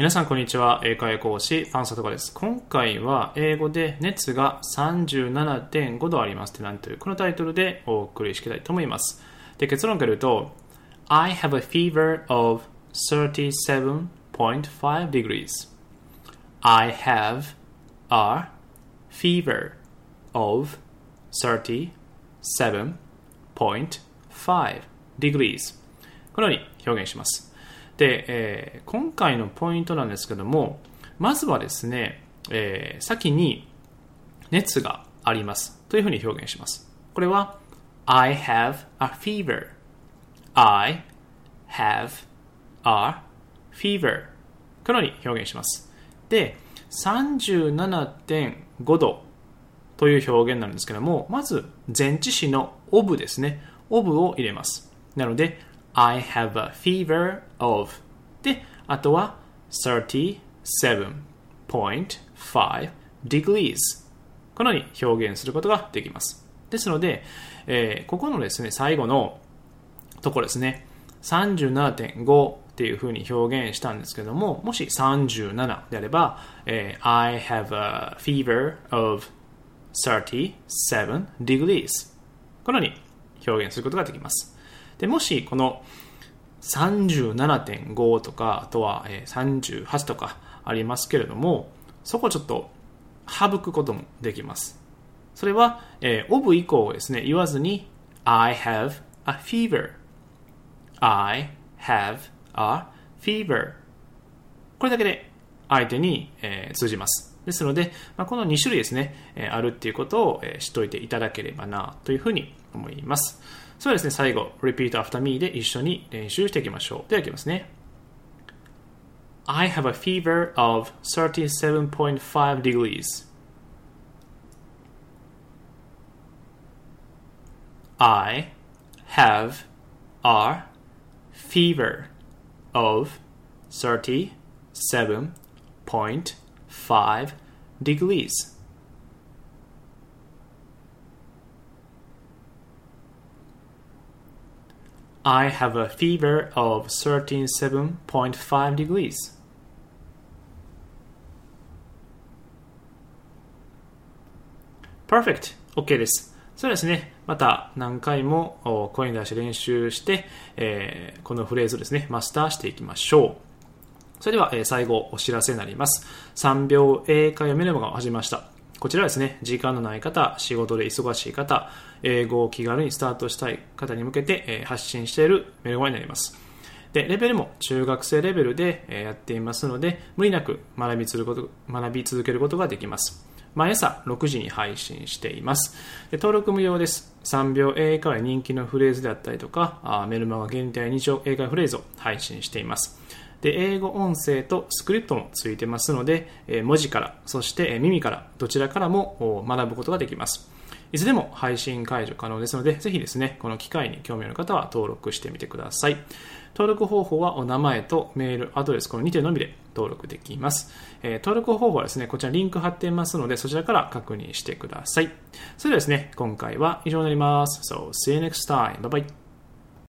皆さんこんにちは。英会話講師、パンサトカです。今回は英語で熱が37.5度ありますってなんというこのタイトルでお送りしたいと思います。で、結論から言うと、I have a fever of 37.5 degrees. I have a fever of 37.5 degrees このように表現します。で、えー、今回のポイントなんですけども、まずはですね、えー、先に熱がありますというふうに表現します。これは I have a fever I have a fever このように表現します。で、37.5度という表現なんですけども、まず前置詞の of ですね。of を入れます。なので、I have a fever of で、あとは37.5 degrees このように表現することができます。ですので、えー、ここのですね、最後のところですね、37.5っていうふうに表現したんですけども、もし37であれば、えー、I have a fever of 37 degrees このように表現することができます。でもしこの37.5とか、あとは38とかありますけれども、そこちょっと省くこともできます。それは、えー、of 以降をですね、言わずに I have a fever I have a fever これだけで相手に、えー、通じます。ですので、まあ、この2種類ですね、えー、あるっていうことを、えー、知っておいていただければなというふうに思います。そうですね、最後、repeat after me で一緒に練習していきましょう。では、いきますね。I have a fever of 37.5 degrees. I have a fever of 37.5 degrees. I have a fever of 37.5 degrees. Perfect! OK です。そうですね。また何回も声に出して練習して、えー、このフレーズをですね、マスターしていきましょう。それでは、えー、最後お知らせになります。3秒英会話メルマが始めました。こちらはですね、時間のない方、仕事で忙しい方、英語を気軽にスタートしたい方に向けて、発信しているメルマガになります。で、レベルも中学生レベルで、やっていますので、無理なく学び続けること学び続けることができます。毎朝6時に配信しています。で登録無料です。3秒英会話人気のフレーズであったりとか、あメルマガ限定2丁英会話フレーズを配信しています。で、英語音声とスクリプトもついてますので、文字から、そして耳から、どちらからも学ぶことができます。いつでも配信解除可能ですので、ぜひですね、この機会に興味ある方は登録してみてください。登録方法はお名前とメール、アドレス、この2点のみで登録できます。え、登録方法はですね、こちらリンク貼っていますので、そちらから確認してください。それではですね、今回は以上になります。So, see you next time. Bye bye.